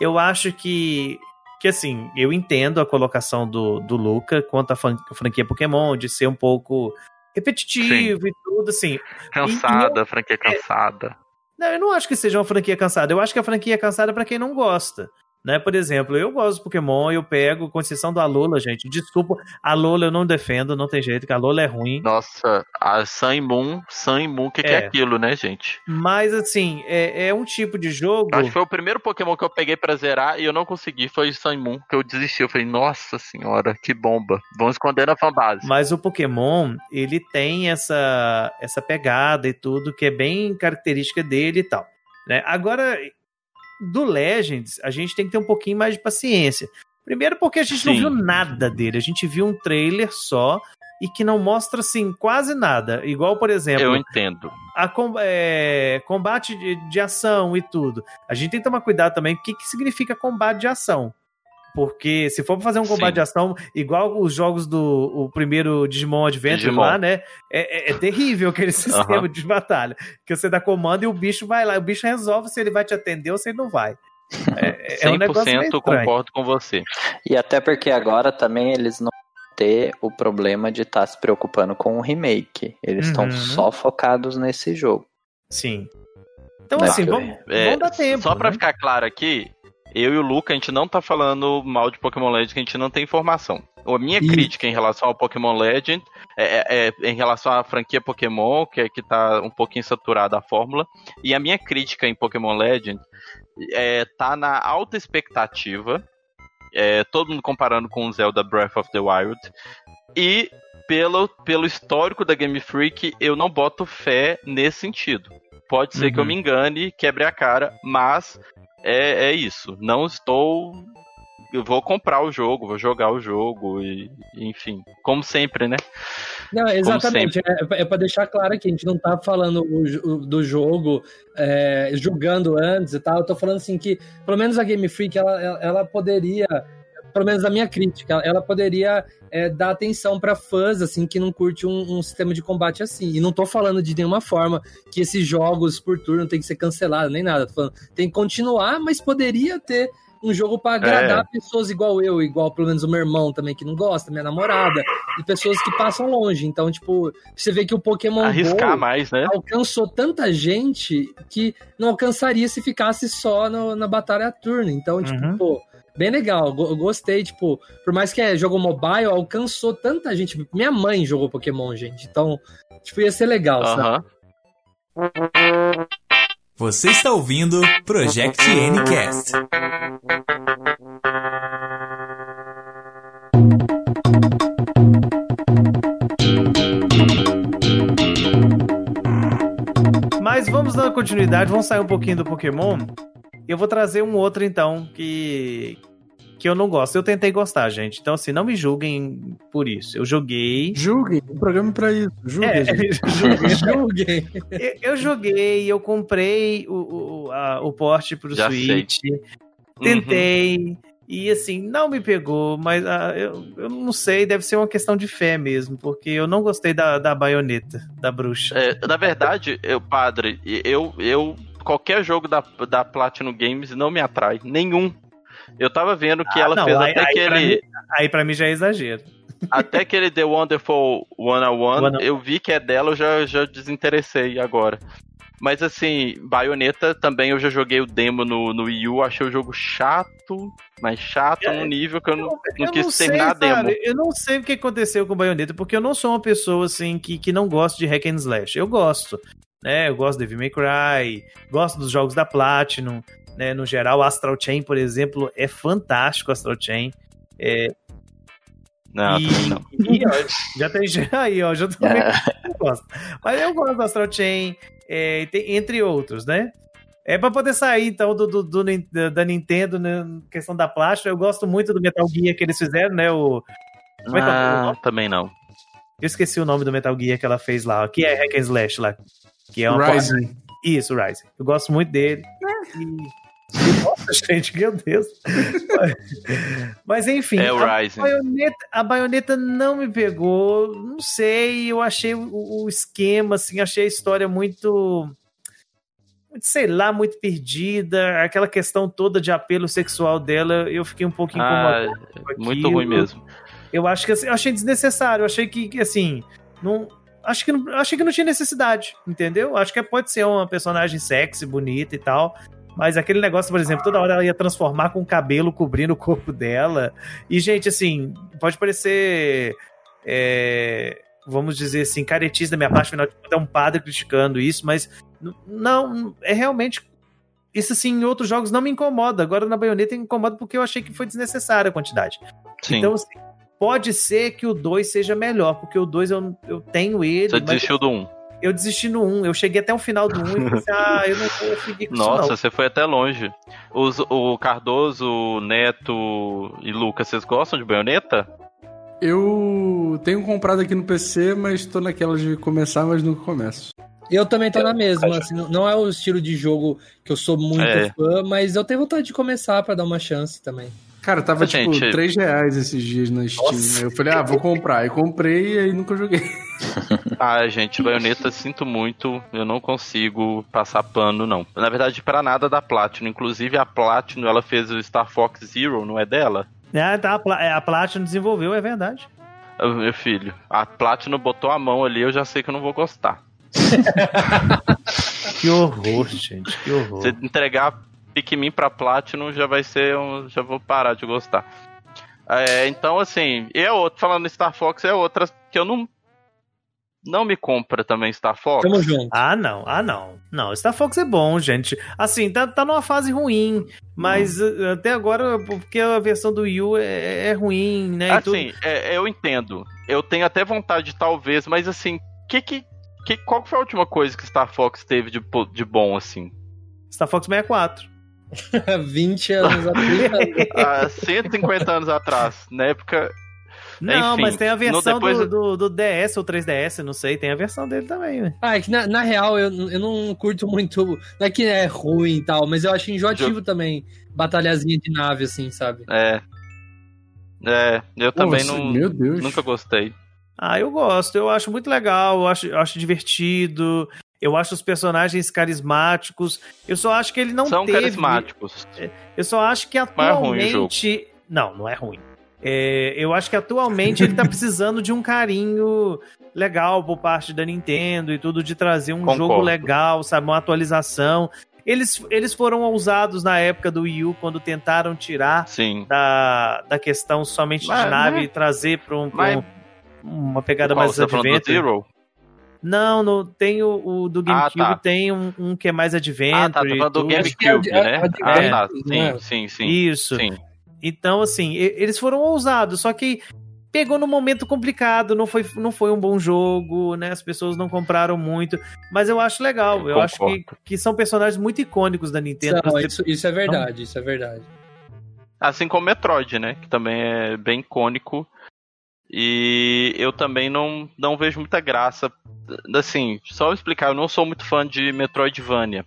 Eu acho que que assim, eu entendo a colocação do, do Luca quanto à franquia Pokémon, de ser um pouco repetitivo Sim. e tudo, assim. Cansada, eu, franquia cansada. É, não, eu não acho que seja uma franquia cansada. Eu acho que a franquia é cansada para quem não gosta. Né? Por exemplo, eu gosto do Pokémon, eu pego, com exceção da Lola, gente. Desculpa, a Lola eu não defendo, não tem jeito, que a Lola é ruim. Nossa, a Sun Moon, Sun Moon, o que, é. que, é aquilo, né, gente? Mas assim, é, é, um tipo de jogo. Acho que foi o primeiro Pokémon que eu peguei pra zerar e eu não consegui, foi Sun Moon, que eu desisti. Eu falei, nossa senhora, que bomba. Vamos esconder na fanbase. Mas o Pokémon, ele tem essa, essa pegada e tudo, que é bem característica dele e tal. Né? Agora, do Legends, a gente tem que ter um pouquinho mais de paciência. Primeiro porque a gente Sim. não viu nada dele, a gente viu um trailer só e que não mostra assim quase nada. Igual, por exemplo, eu entendo. A é, combate de, de, ação e tudo. A gente tem que tomar cuidado também. O que, que significa combate de ação? Porque se for fazer um combate Sim. de ação igual os jogos do o primeiro Digimon Adventure Digimon. lá, né? É, é, é, terrível aquele sistema de batalha. Que você dá comando e o bicho vai lá. O bicho resolve se ele vai te atender ou se ele não vai. É, é um 100% concordo com você. E até porque agora também eles não ter o problema de estar tá se preocupando com o remake. Eles estão uhum. só focados nesse jogo. Sim. Então, né? assim, vamos, é, vamos dar tempo. Só pra né? ficar claro aqui, eu e o Luca, a gente não tá falando mal de Pokémon Legends, que a gente não tem informação. A minha e... crítica em relação ao Pokémon Legend é, é, é, em relação à franquia Pokémon, que, é, que tá um pouquinho saturada a fórmula. E a minha crítica em Pokémon Legend é, tá na alta expectativa. É, todo mundo comparando com o Zelda Breath of the Wild. E pelo, pelo histórico da Game Freak, eu não boto fé nesse sentido. Pode ser uhum. que eu uhum. me engane, quebre a cara, mas é, é isso. Não estou eu vou comprar o jogo, vou jogar o jogo e, enfim, como sempre, né? Não, exatamente. É, é para deixar claro que a gente não tá falando o, o, do jogo é, julgando antes e tal. Eu tô falando assim que, pelo menos a Game Freak, ela, ela poderia, pelo menos a minha crítica, ela poderia é, dar atenção para fãs assim que não curte um, um, sistema de combate assim. E não tô falando de nenhuma forma que esses jogos por turno tem que ser cancelados nem nada. Tô falando, tem que continuar, mas poderia ter um jogo para agradar é. pessoas igual eu, igual pelo menos o meu irmão também que não gosta, minha namorada, e pessoas que passam longe. Então, tipo, você vê que o Pokémon Arriscar Go mais, né? alcançou tanta gente que não alcançaria se ficasse só no, na batalha turno. Então, tipo, uhum. pô, bem legal. Eu gostei, tipo, por mais que é jogo mobile, alcançou tanta gente. Minha mãe jogou Pokémon, gente. Então, tipo, ia ser legal, uhum. sabe? Você está ouvindo Project Ncast. Mas vamos dar continuidade, vamos sair um pouquinho do Pokémon. Eu vou trazer um outro então que que eu não gosto. Eu tentei gostar, gente. Então, assim, não me julguem por isso. Eu joguei. Julguem, o programa é pra isso. Julguem. É, julguem. eu, eu, joguei, eu comprei o, o, a, o porte pro Já Switch. Sei. Tentei. Uhum. E assim, não me pegou, mas ah, eu, eu não sei, deve ser uma questão de fé mesmo, porque eu não gostei da, da baioneta, da bruxa. É, na verdade, eu, padre, eu, eu qualquer jogo da, da Platinum Games não me atrai. Nenhum. Eu tava vendo que ah, ela não, fez aí, até aí aquele. Pra mim, aí pra mim já é exagero. Até aquele The Wonderful 101, eu vi que é dela, eu já, já desinteressei agora. Mas assim, Bayonetta também eu já joguei o demo no, no Wii U, achei o jogo chato, mas chato é, num nível que eu não, eu não quis não terminar sei, a demo. eu não sei o que aconteceu com Bayonetta, porque eu não sou uma pessoa assim que, que não gosta de hack and slash. Eu gosto. Né, eu gosto de Devil May Cry, gosto dos jogos da Platinum, né? No geral, Astral Chain, por exemplo, é fantástico Astral Chain. É... Não, e, não. E, ó, já tem aí, ó, já também gosto. Mas eu gosto do Astral Chain, é, tem, entre outros, né? É para poder sair, então, do, do, do, da Nintendo, né, questão da plástica. Eu gosto muito do Metal Gear que eles fizeram, né? O, como é que é o também não. Eu esqueci o nome do Metal Gear que ela fez lá, que é Hack and Slash lá. Que é uma Rising. Isso, Rising. Eu gosto muito dele. E nossa, gente, meu Deus. Mas enfim, é o a, baioneta, a baioneta não me pegou. Não sei, eu achei o, o esquema, assim, achei a história muito sei lá, muito perdida. Aquela questão toda de apelo sexual dela, eu fiquei um pouco ah, incomodado. Ah, muito ruim mesmo. Eu acho que assim, eu achei desnecessário. Eu achei que, assim, não. Acho que, não, achei que não tinha necessidade, entendeu? Acho que pode ser uma personagem sexy, bonita e tal. Mas aquele negócio, por exemplo, toda hora ela ia transformar com o cabelo cobrindo o corpo dela. E, gente, assim, pode parecer. É, vamos dizer assim, caretista da minha parte, afinal de contas, é um padre criticando isso, mas não, é realmente. Isso, assim, em outros jogos não me incomoda. Agora na baioneta me incomoda porque eu achei que foi desnecessária a quantidade. Sim. Então, assim, pode ser que o 2 seja melhor, porque o 2 eu, eu tenho ele. Você desistiu do 1. Um eu desisti no 1. Eu cheguei até o final do 1 e pensei, ah, eu não vou seguir com Nossa, isso, não. você foi até longe. Os, o Cardoso, o Neto e Lucas, vocês gostam de baioneta? Eu tenho comprado aqui no PC, mas tô naquela de começar, mas nunca começo. Eu também tô na mesma, assim, não é o estilo de jogo que eu sou muito é. fã, mas eu tenho vontade de começar para dar uma chance também. Cara, tava tipo gente... 3 reais esses dias na Steam. Nossa. Eu falei, ah, vou comprar. E comprei e aí nunca joguei. ah, gente, baioneta, sinto muito. Eu não consigo passar pano, não. Na verdade, para nada da Platinum. Inclusive, a Platinum, ela fez o Star Fox Zero, não é dela? É, tá, a Platinum desenvolveu, é verdade. Meu filho, a Platinum botou a mão ali, eu já sei que eu não vou gostar. que horror, gente, que horror. Você entregar Pikmin pra Platinum já vai ser um. Já vou parar de gostar. É, então, assim, e é outro, falando em Star Fox, é outra que eu não. Não me compra também Star Fox. Tamo junto. Ah, não, ah, não. Não, Star Fox é bom, gente. Assim, tá, tá numa fase ruim, mas Hum. uh, até agora, porque a versão do Wii U é, é ruim, né? e tudo. Assim, é, eu entendo. Eu tenho até vontade, talvez, mas assim, que que, que, qual foi a última coisa que Star Fox teve de, de bom, assim? Star Fox 64. 20 anos a 30 anos. Há 150 anos atrás, na época. Não, Enfim, mas tem a no versão depois- do, do, do DS ou 3DS, não sei, tem a versão dele também, né? Ah, é que na, na real eu, eu não curto muito. Não é que é ruim e tal, mas eu acho enjoativo também. Batalhazinha de nave, assim, sabe? É. É, eu também Nossa, não, Meu Deus. nunca gostei. Ah, eu gosto, eu acho muito legal, eu acho, eu acho divertido, eu acho os personagens carismáticos. Eu só acho que ele não São teve. carismáticos. Eu só acho que é atualmente. não, não é ruim. É, eu acho que atualmente ele tá precisando de um carinho legal por parte da Nintendo e tudo, de trazer um Concordo. jogo legal, sabe? Uma atualização. Eles, eles foram ousados na época do Wii U, quando tentaram tirar Sim. da, da questão somente Mas, de nave né? e trazer para um, um- uma pegada mais tá adventure. Zero? Não, no, tem o, o do GameCube, Ah, tá. tem um, um que é mais adventure. Ah, tá, falando do é GameCube, é né? de- Ah, é, tá. não Sim, é? sim, sim. Isso. Sim. Então, assim, eles foram ousados, só que pegou num momento complicado, não foi, não foi um bom jogo, né? As pessoas não compraram muito, mas eu acho legal. Eu acho que, que são personagens muito icônicos da Nintendo. Não, Você- isso, isso é verdade, isso é verdade. Assim como Metroid, né? Que também é bem icônico. E eu também não, não vejo muita graça. Assim, só explicar, eu não sou muito fã de Metroidvania.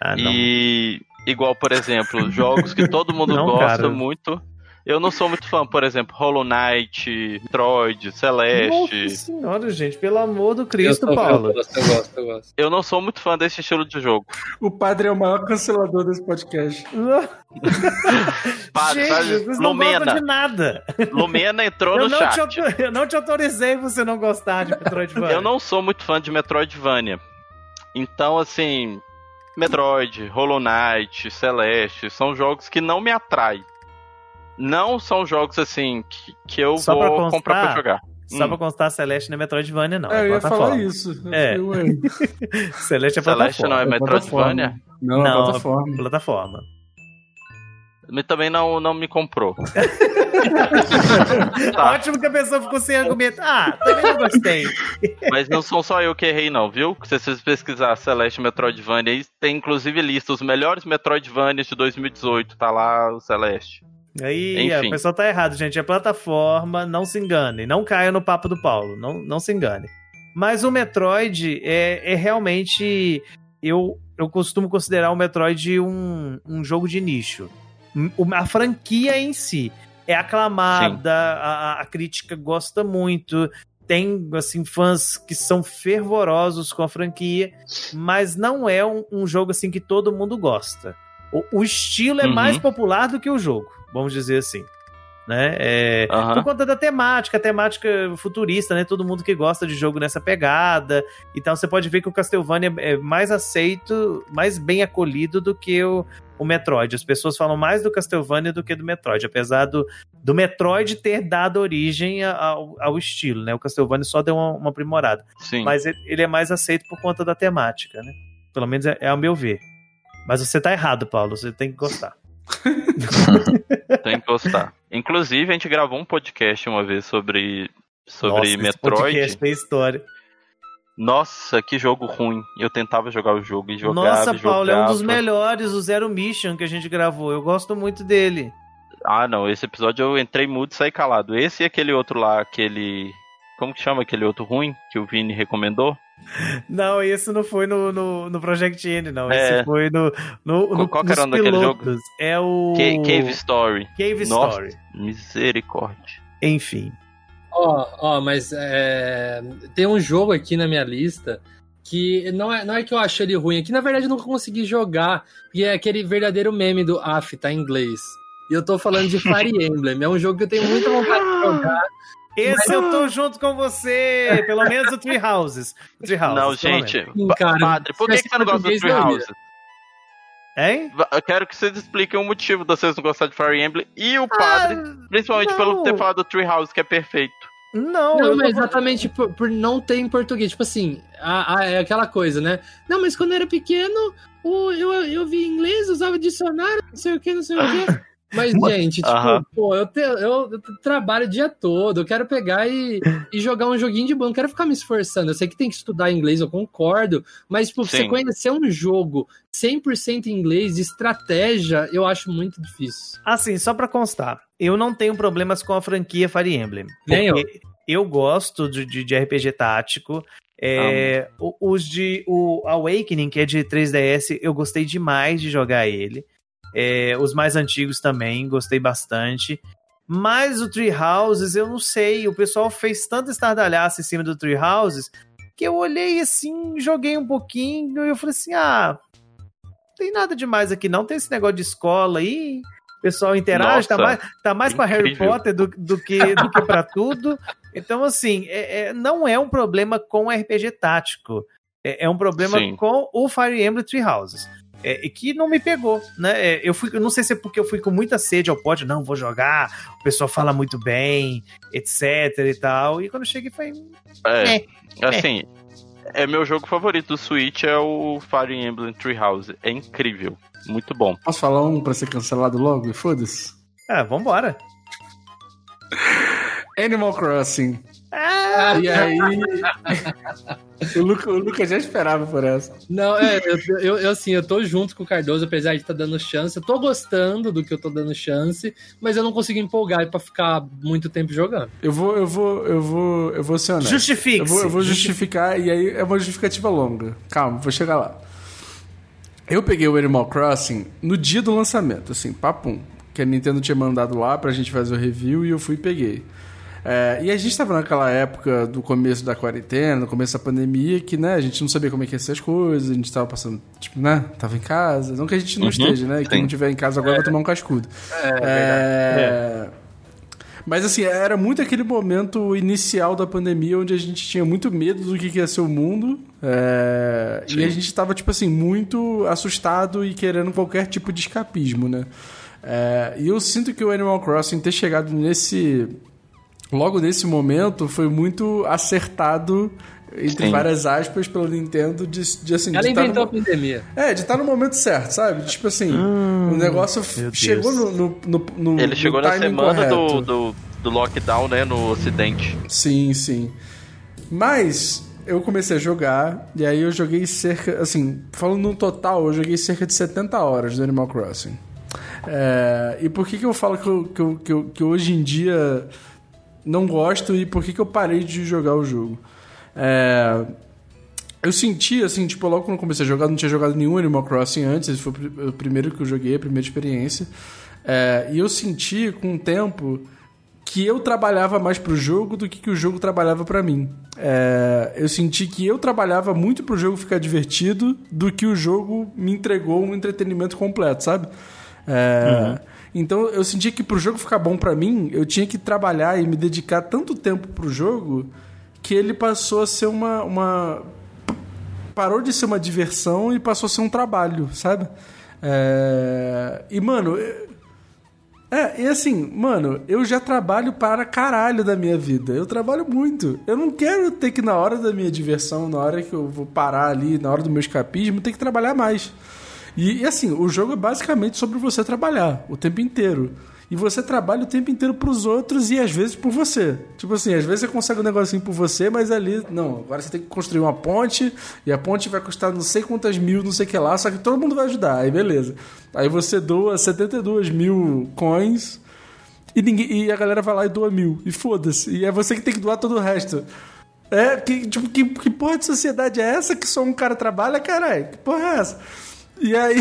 Ah, não. E igual, por exemplo, jogos que todo mundo Não, gosta cara. muito. Eu não sou muito fã, por exemplo, Hollow Knight, Metroid, Celeste. Nossa senhora, gente, pelo amor do Cristo, eu, Paulo. eu gosto, eu gosto, eu gosto. Eu não sou muito fã desse estilo de jogo. O padre é o maior cancelador desse podcast. Padre, gente, vocês não gostam Lumena. de nada. Lumena entrou Eu no não, chat. te, eu não te autorizei você não gostar de Metroidvania. Eu não sou muito fã de Metroidvania. Então, assim, Metroid, Hollow Knight, Celeste, são jogos que não me atraem. Não são jogos, assim, que, que eu Só pra vou constar, comprar pra jogar. Só Hum. pra constar, Celeste não é Metroidvania, não. é, é, eu ia plataforma. falar isso. É. Celeste é Celeste não plataforma. é Metroidvania? Não, é Não, plataforma. Plataforma. Mas também não, não me comprou. Tá. Ótimo que a pessoa ficou sem argumento. Ah, também não gostei. Mas não são só eu que errei, não, viu? Se vocês pesquisar Celeste e Metroidvania, aí tem inclusive lista os melhores Metroidvanias de 2018. Tá lá o Celeste. Aí Enfim. a pessoa tá errado, gente. É plataforma, não se engane. Não caia no papo do Paulo. Não, não se engane. Mas o Metroid é, é realmente. Eu, eu costumo considerar o Metroid um, um jogo de nicho. A franquia em si é aclamada, a, a crítica gosta muito. Tem, assim, fãs que são fervorosos com a franquia, mas não é um, um jogo, assim, que todo mundo gosta. O, o estilo é Uhum. mais popular do que o jogo, vamos dizer assim. Né? É, Aham. Por conta da temática, temática futurista, né? Todo mundo que gosta de jogo nessa pegada. Então você pode ver que o Castlevania é mais aceito, mais bem acolhido do que o, o Metroid. As pessoas falam mais do Castlevania do que do Metroid, apesar do, do Metroid ter dado origem ao, ao estilo, né? O Castlevania só deu uma, uma aprimorada. Sim. Mas ele, ele é mais aceito por conta da temática, né? Pelo menos é, é ao meu ver. Mas você tá errado, Paulo. Você tem que gostar. Tem que gostar. Inclusive, a gente gravou um podcast uma vez sobre, sobre Nossa, esse Metroid. podcast tem história. Nossa, que jogo ruim. Eu tentava jogar o jogo e jogava. Nossa, Paulo, é um dos jogava. melhores, o Zero Mission que a gente gravou. Eu gosto muito dele. Ah, não. Esse episódio eu entrei mudo e saí calado. Esse e aquele outro lá, aquele. Como que chama aquele outro ruim que o Vini recomendou? Não, esse não foi no, no, no Project N, não. É. Esse foi no, no, no Qual que era o nome daquele pilotos. É o... Ca- Cave Story. Cave Nossa. Story. Misericórdia. Enfim. Ó, ó, mas é, tem um jogo aqui na minha lista que não é, não é que eu acho ele ruim, é que na verdade eu não consegui jogar. E é aquele verdadeiro meme do AF, tá em inglês. E eu tô falando de Fire Emblem. É um jogo que eu tenho muita vontade de jogar. Esse eu tô junto com você. Pelo menos o Three Houses. O Three Houses não, gente. cara, Padre, por que, se que você não gosta do Three. Houses? Hein? Eu quero que vocês expliquem o motivo de vocês não gostarem de Fire Emblem e o padre, ah, principalmente não. pelo ter falado do Treehouse, que é perfeito. Não, não mas exatamente por, por, não ter em português. Tipo assim, a, a, é aquela coisa, né? Não, mas quando eu era pequeno, o, eu, eu vi inglês, usava dicionário, não sei o que, não sei o que. Mas, gente, tipo, uh -huh. pô, eu, te, eu, eu, trabalho o dia todo, eu quero pegar e, e jogar um joguinho de bom, não quero ficar me esforçando. Eu sei que tem que estudar inglês, eu concordo, mas, tipo, Sim. você conhecer um jogo 100% em inglês, de estratégia, eu acho muito difícil. Assim, só pra constar, eu não tenho problemas com a franquia Fire Emblem. Nem eu. Eu gosto de, de, de RPG tático. É, ah. Os de o Awakening, que é de 3DS, eu gostei demais de jogar ele. É, os mais antigos também, gostei bastante. Mas o Tree Houses, eu não sei. O pessoal fez tanta estardalhaça em cima do Tree Houses que eu olhei assim, joguei um pouquinho e eu falei assim: ah, não tem nada demais aqui, não. Tem esse negócio de escola aí. O pessoal interage, tá Nossa, tá mais, tá mais pra Harry Potter do, do que, do que pra tudo. Então, assim, é, é, não é um problema com RPG tático. É, é um problema Sim. com o Fire Emblem Tree Houses é, que não me pegou, né? É, eu fui, eu não sei se é porque eu fui com muita sede ao pódio, não, vou jogar, o pessoal fala muito bem, etc e tal. E quando eu cheguei foi. É, é, assim, é. meu jogo favorito do Switch é o Fire Emblem Treehouse. É incrível, muito bom. Posso falar um pra ser cancelado logo? Foda-se. Ah, vambora. Animal Crossing. Ah, e aí. o, Luca, o Lucas já esperava por essa. Não, é, eu, eu, eu, assim, eu tô junto com o Cardoso, apesar de estar tá dando chance. Eu tô gostando do que eu tô dando chance, mas eu não consigo empolgar pra ficar muito tempo jogando. Eu vou, eu vou, eu vou, eu vou ser honesto. Justifique. Eu vou, eu vou justificar, e aí é uma justificativa longa. Calma, vou chegar lá. Eu peguei o Animal Crossing no dia do lançamento, assim, papum. Que a Nintendo tinha mandado lá pra gente fazer o review e eu fui e peguei. É, e a gente estava naquela época do começo da quarentena, no começo da pandemia, que né, a gente não sabia como é que ia ser as coisas, a gente estava passando, tipo, né? Tava em casa. Não que a gente não uhum, esteja, né? E quem não estiver em casa agora é. vai tomar um cascudo. É, é, é, Mas assim, era muito aquele momento inicial da pandemia onde a gente tinha muito medo do que ia ser o mundo. É... E a gente estava, tipo assim, muito assustado e querendo qualquer tipo de escapismo, né? É... E eu sinto que o Animal Crossing ter chegado nesse logo nesse momento foi muito acertado entre Sim. várias aspas pela Nintendo de, de assim. Ela de inventou no, a pandemia. É, de estar no momento certo, sabe? Tipo assim, hum, o negócio chegou no, no, no, no, Ele chegou na semana do, do, do lockdown, né, no Ocidente. Sim, sim. Mas eu comecei a jogar, e aí eu joguei cerca, assim, falando no total, eu joguei cerca de 70 horas do Animal Crossing. É, e por que, que eu falo que, eu, que, eu, que, eu, que hoje em dia não gosto e por que, que eu parei de jogar o jogo. É, eu senti, assim, tipo, logo quando comecei a jogar, não tinha jogado nenhum Animal Crossing antes, esse foi o primeiro que eu joguei, a primeira experiência. É, e eu senti com o tempo que eu trabalhava mais pro jogo do que, que o jogo trabalhava para mim. É, eu senti que eu trabalhava muito pro jogo ficar divertido do que o jogo me entregou um entretenimento completo, sabe? É, uhum. Então eu senti que pro jogo ficar bom para mim, eu tinha que trabalhar e me dedicar tanto tempo pro jogo que ele passou a ser uma, uma parou de ser uma diversão e passou a ser um trabalho, sabe? É... E, mano. É, e assim, mano, eu já trabalho para caralho da minha vida. Eu trabalho muito. Eu não quero ter que, na hora da minha diversão, na hora que eu vou parar ali, na hora do meu escapismo, ter que trabalhar mais. E, e, assim, o jogo é basicamente sobre você trabalhar o tempo inteiro. E você trabalha o tempo inteiro pros outros e às vezes por você. Tipo assim, às vezes você consegue um negocinho por você, mas ali, não, agora você tem que construir uma ponte e a ponte vai custar não sei quantas mil, não sei o que lá, só que todo mundo vai ajudar, aí beleza. Aí você doa 72 mil coins e, ninguém, e a galera vai lá e doa mil. E foda-se. E é você que tem que doar todo o resto. É, que, tipo, que, que porra de sociedade é essa que só um cara trabalha, caralho? Que porra é essa? E aí.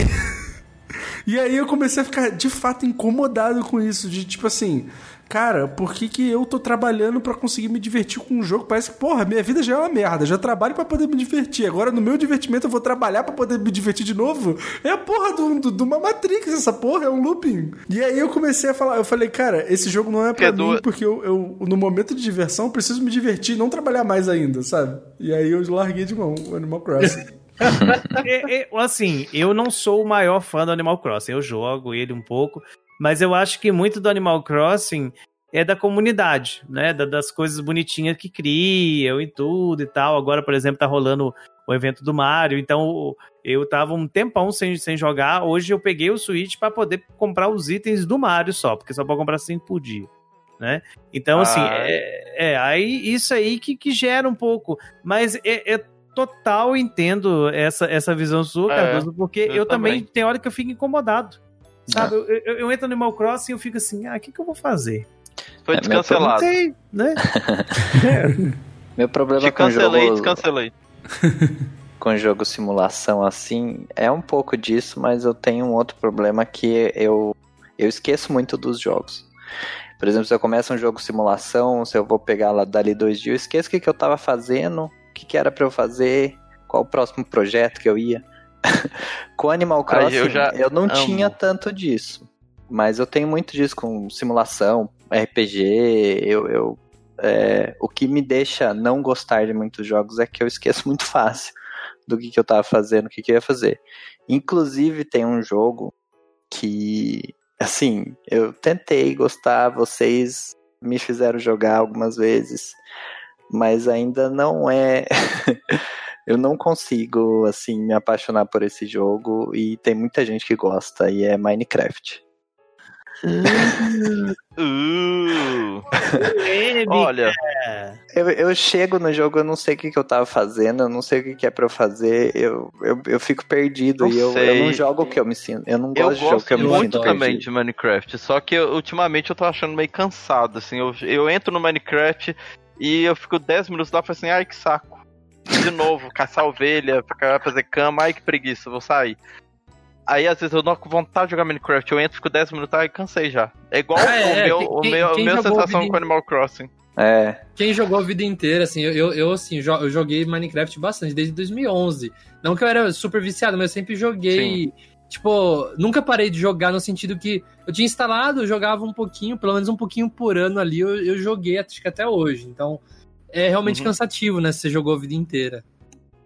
e aí eu comecei a ficar de fato incomodado com isso. De tipo assim, cara, por que, que eu tô trabalhando para conseguir me divertir com um jogo? Parece que, porra, minha vida já é uma merda. Já trabalho para poder me divertir. Agora no meu divertimento eu vou trabalhar para poder me divertir de novo? É a porra de uma Matrix, essa porra, é um looping. E aí eu comecei a falar, eu falei, cara, esse jogo não é pra mim, porque eu, eu, no momento de diversão, preciso me divertir, não trabalhar mais ainda, sabe? E aí eu larguei de mão o Animal Crossing. é, é, assim, eu não sou o maior fã do Animal Crossing. Eu jogo ele um pouco, mas eu acho que muito do Animal Crossing é da comunidade, né? das coisas bonitinhas que criam e tudo e tal. Agora, por exemplo, tá rolando o evento do Mario, então eu tava um tempão sem, sem jogar. Hoje eu peguei o Switch para poder comprar os itens do Mario só, porque só pode comprar 5 por dia. Né? Então, assim, ah. assim, é, é, aí isso aí que, que gera um pouco. Mas é, é total entendo essa, essa visão sua, é, Cardoso, porque eu, eu também, também tem hora que eu fico incomodado. Sabe? Eu, eu, eu, entro no Animal Crossing e eu fico assim, ah, o que, que eu vou fazer? Foi é, descancelado. Sei, né? Meu problema Te com cancelei, jogo... descancelei. com jogo simulação assim, é um pouco disso, mas eu tenho um outro problema que eu, eu esqueço muito dos jogos. Por exemplo, se eu começo um jogo simulação, se eu vou pegar lá dali dois dias, eu esqueço o que, que eu tava fazendo, que, que era para eu fazer, qual o próximo projeto que eu ia. com Animal Crossing, eu, eu, não amo. tinha tanto disso. Mas eu tenho muito disso com simulação, RPG. Eu, eu é, o que me deixa não gostar de muitos jogos é que eu esqueço muito fácil do que, que eu tava fazendo, o que, que eu ia fazer. Inclusive, tem um jogo que, assim, eu tentei gostar, vocês me fizeram jogar algumas vezes, mas ainda não é. eu não consigo, assim, me apaixonar por esse jogo e tem muita gente que gosta, e é Minecraft. Uh. Olha, eu, eu, chego no jogo, eu não sei o que, que eu tava fazendo, eu não sei o que, que é pra eu fazer, eu, eu, eu fico perdido não e eu, eu, não jogo o que eu me sinto. Eu não gosto eu de jogo que eu me sinto. Eu gosto também perdido. de Minecraft, só que ultimamente eu tô achando meio cansado, assim. Eu, eu entro no Minecraft e eu fico 10 minutos lá e falo assim, ai que saco. De novo, caçar ovelha, fazer cama, ai que preguiça, vou sair. Aí às vezes eu não com vontade de jogar Minecraft, eu entro, fico 10 minutos e cansei já. É igual ah, é, o, meu, quem, o meu, quem minha sensação vida... com Animal Crossing. É. Quem jogou a vida inteira, assim, eu, eu assim, eu joguei Minecraft bastante, desde 2011. Não que eu era super viciado, mas eu sempre joguei. Sim. Tipo, nunca parei de jogar no sentido que eu tinha instalado, eu jogava um pouquinho, pelo menos um pouquinho por ano ali, eu, eu joguei acho que até hoje. Então, é realmente uhum. cansativo, né, se você jogou a vida inteira.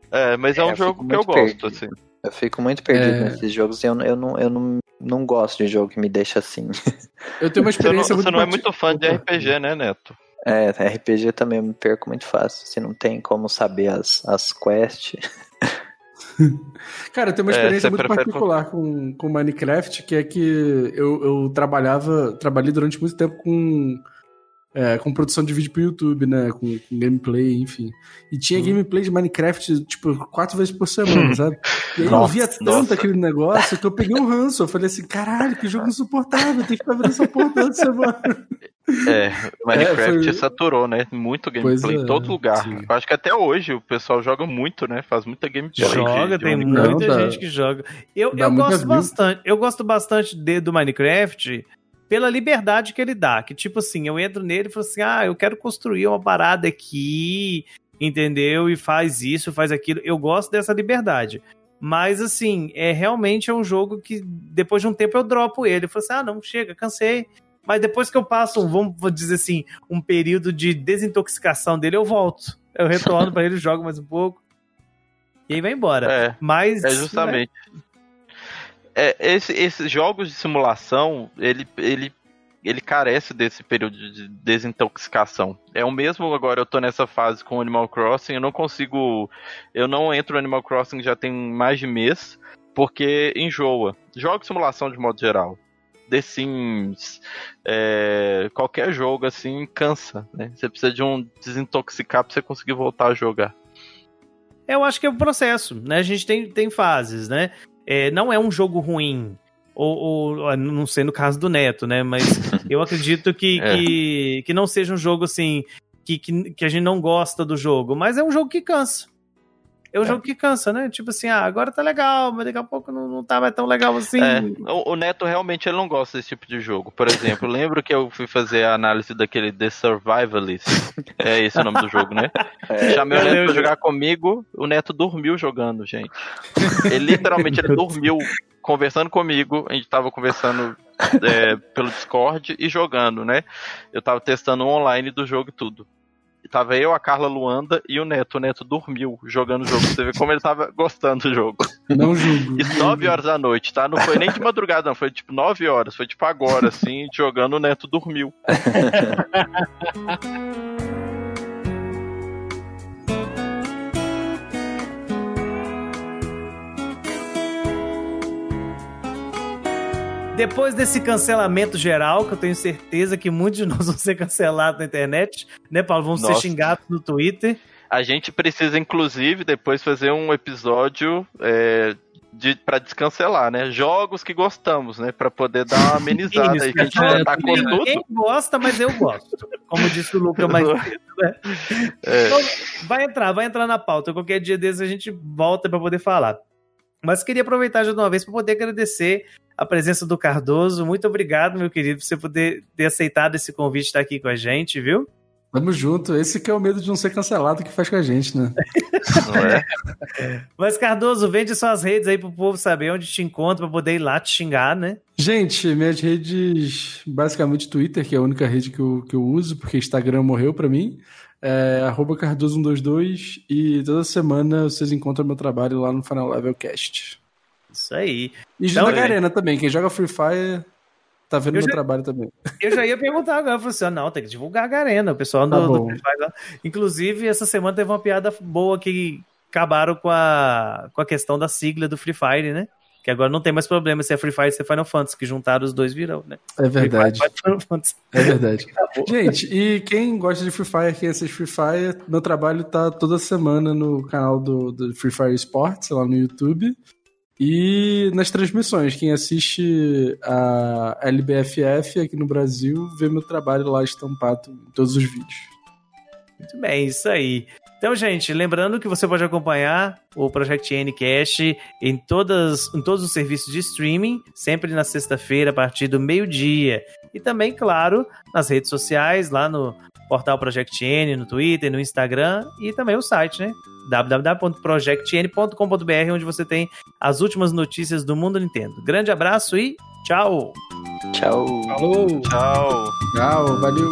É, mas é, é um jogo que eu gosto, perdido. assim. Eu fico muito perdido é... nesses jogos e eu, eu, não, eu não, não gosto de jogo que me deixa assim. Eu tenho uma experiência você não, muito Você não é muito fã de RPG, né, Neto? É, RPG também eu me perco muito fácil. Se não tem como saber as, as quests. Cara, eu tenho uma é, experiência é, muito particular com, com Minecraft, que é que eu, eu trabalhava, trabalhei durante muito tempo com é, com produção de vídeo pro YouTube, né? Com, com gameplay, enfim. E tinha hum. gameplay de Minecraft, tipo, quatro vezes por semana, sabe? E aí nossa, eu via tanto nossa. aquele negócio que eu peguei um ranço. Eu falei assim, caralho, que jogo insuportável, tem que ficar vendo essa porra toda semana. É, Minecraft é, foi... saturou, né? Muito gameplay é, em todo lugar. Sim. Eu acho que até hoje o pessoal joga muito, né? Faz muita gameplay. Joga, de, tem muita gente que joga. Eu, eu gosto bastante. Eu gosto bastante de, do Minecraft pela liberdade que ele dá. Que tipo assim, eu entro nele e falo assim: ah, eu quero construir uma parada aqui, entendeu? E faz isso, faz aquilo. Eu gosto dessa liberdade. Mas assim, é realmente é um jogo que depois de um tempo eu dropo ele. Eu falo assim: ah, não, chega, cansei. Mas depois que eu passo, vamos dizer assim, um período de desintoxicação dele, eu volto. Eu retorno para ele, jogo mais um pouco. E aí vai embora. É, Mas. É justamente. Né? É, esse, esses jogos de simulação, ele, ele, ele carece desse período de desintoxicação. É o mesmo agora, eu tô nessa fase com Animal Crossing, eu não consigo. Eu não entro no Animal Crossing já tem mais de mês, porque enjoa. Jogos de simulação de modo geral. The Sims, é, qualquer jogo assim cansa, né? Você precisa de um desintoxicar pra você conseguir voltar a jogar. Eu acho que é um processo, né? A gente tem, tem fases, né? É, não é um jogo ruim. Ou, ou, não sei no caso do Neto, né? Mas eu acredito que, é. que, que não seja um jogo assim. Que, que, que a gente não gosta do jogo. Mas é um jogo que cansa. É um é. jogo que cansa, né? Tipo assim, ah, agora tá legal, mas daqui a pouco não, não tá mais tão legal assim. É, o, o, Neto realmente ele não gosta desse tipo de jogo. Por exemplo, lembro que eu fui fazer a análise daquele The Survivalist. É esse o nome do jogo, né? É, Chamei o Neto pra jogar comigo, o Neto dormiu jogando, gente. Ele literalmente ele dormiu conversando comigo, a gente tava conversando é, pelo Discord e jogando, né? Eu tava testando online do jogo e tudo tava eu, a Carla Luanda e o Neto. O Neto dormiu jogando o jogo. Você vê como ele tava gostando do jogo. Não julgo. E 9 horas da noite, tá? Não foi nem de madrugada, não. Foi tipo 9 horas. Foi tipo agora, assim, jogando o Neto dormiu. Depois desse cancelamento geral, que eu tenho certeza que muitos de nós vão ser cancelados na internet, né, Paulo? Vão ser xingados no Twitter. A gente precisa, inclusive, depois fazer um episódio é, de, pra descancelar, né? Jogos que gostamos, né? Pra poder dar uma amenizada aí, que a gente já tacou tudo. Ninguém gosta, mas eu gosto. Como disse o Luca mais cedo, né? É. Então, vai entrar, vai entrar na pauta. Qualquer dia desses a gente volta pra poder falar. Mas queria aproveitar já de uma vez para poder agradecer a presença do Cardoso. Muito obrigado, meu querido, por você poder ter aceitado esse convite de estar aqui com a gente, viu? Tamo junto. Esse que é o medo de não ser cancelado que faz com a gente, né? Não é? Mas, Cardoso, vende suas redes aí pro povo saber onde te encontra pra poder ir lá te xingar, né? Gente, minhas redes, basicamente Twitter, que é a única rede que eu, que eu uso, porque Instagram morreu pra mim. É arroba Cardoso122 e toda semana vocês encontram meu trabalho lá no Final Level Cast. Isso aí. E Então, joga gente- Arena também. Quem joga Free Fire tá vendo Eu meu já- trabalho também. Eu já ia perguntar agora, eu falei assim, ah, não, tem que divulgar a Garena, o pessoal Tá do, do. Free Fire lá. Inclusive, essa semana teve uma piada boa que acabaram com a, com a questão da sigla do Free Fire, né? Que agora não tem mais problema se é Free Fire e se é Final Fantasy, que juntaram os dois virão, né? É verdade. É verdade. Gente, e quem gosta de Free Fire, quem assiste Free Fire, meu trabalho tá toda semana no canal do, do Free Fire Sports, lá no YouTube. E nas transmissões, quem assiste a LBFF aqui no Brasil, vê meu trabalho lá estampado em todos os vídeos. Muito bem, isso aí. Então, gente, lembrando que você pode acompanhar o Project Ncast em, todas, em todos os serviços de streaming, sempre na sexta-feira, a partir do meio-dia. E também, claro, nas redes sociais, lá no portal Project N, no Twitter, no Instagram e também o site, né? www.projectn.com.br, onde você tem as últimas notícias do mundo Nintendo. Grande abraço e tchau! Tchau. Falou! Tchau. Tchau, valeu!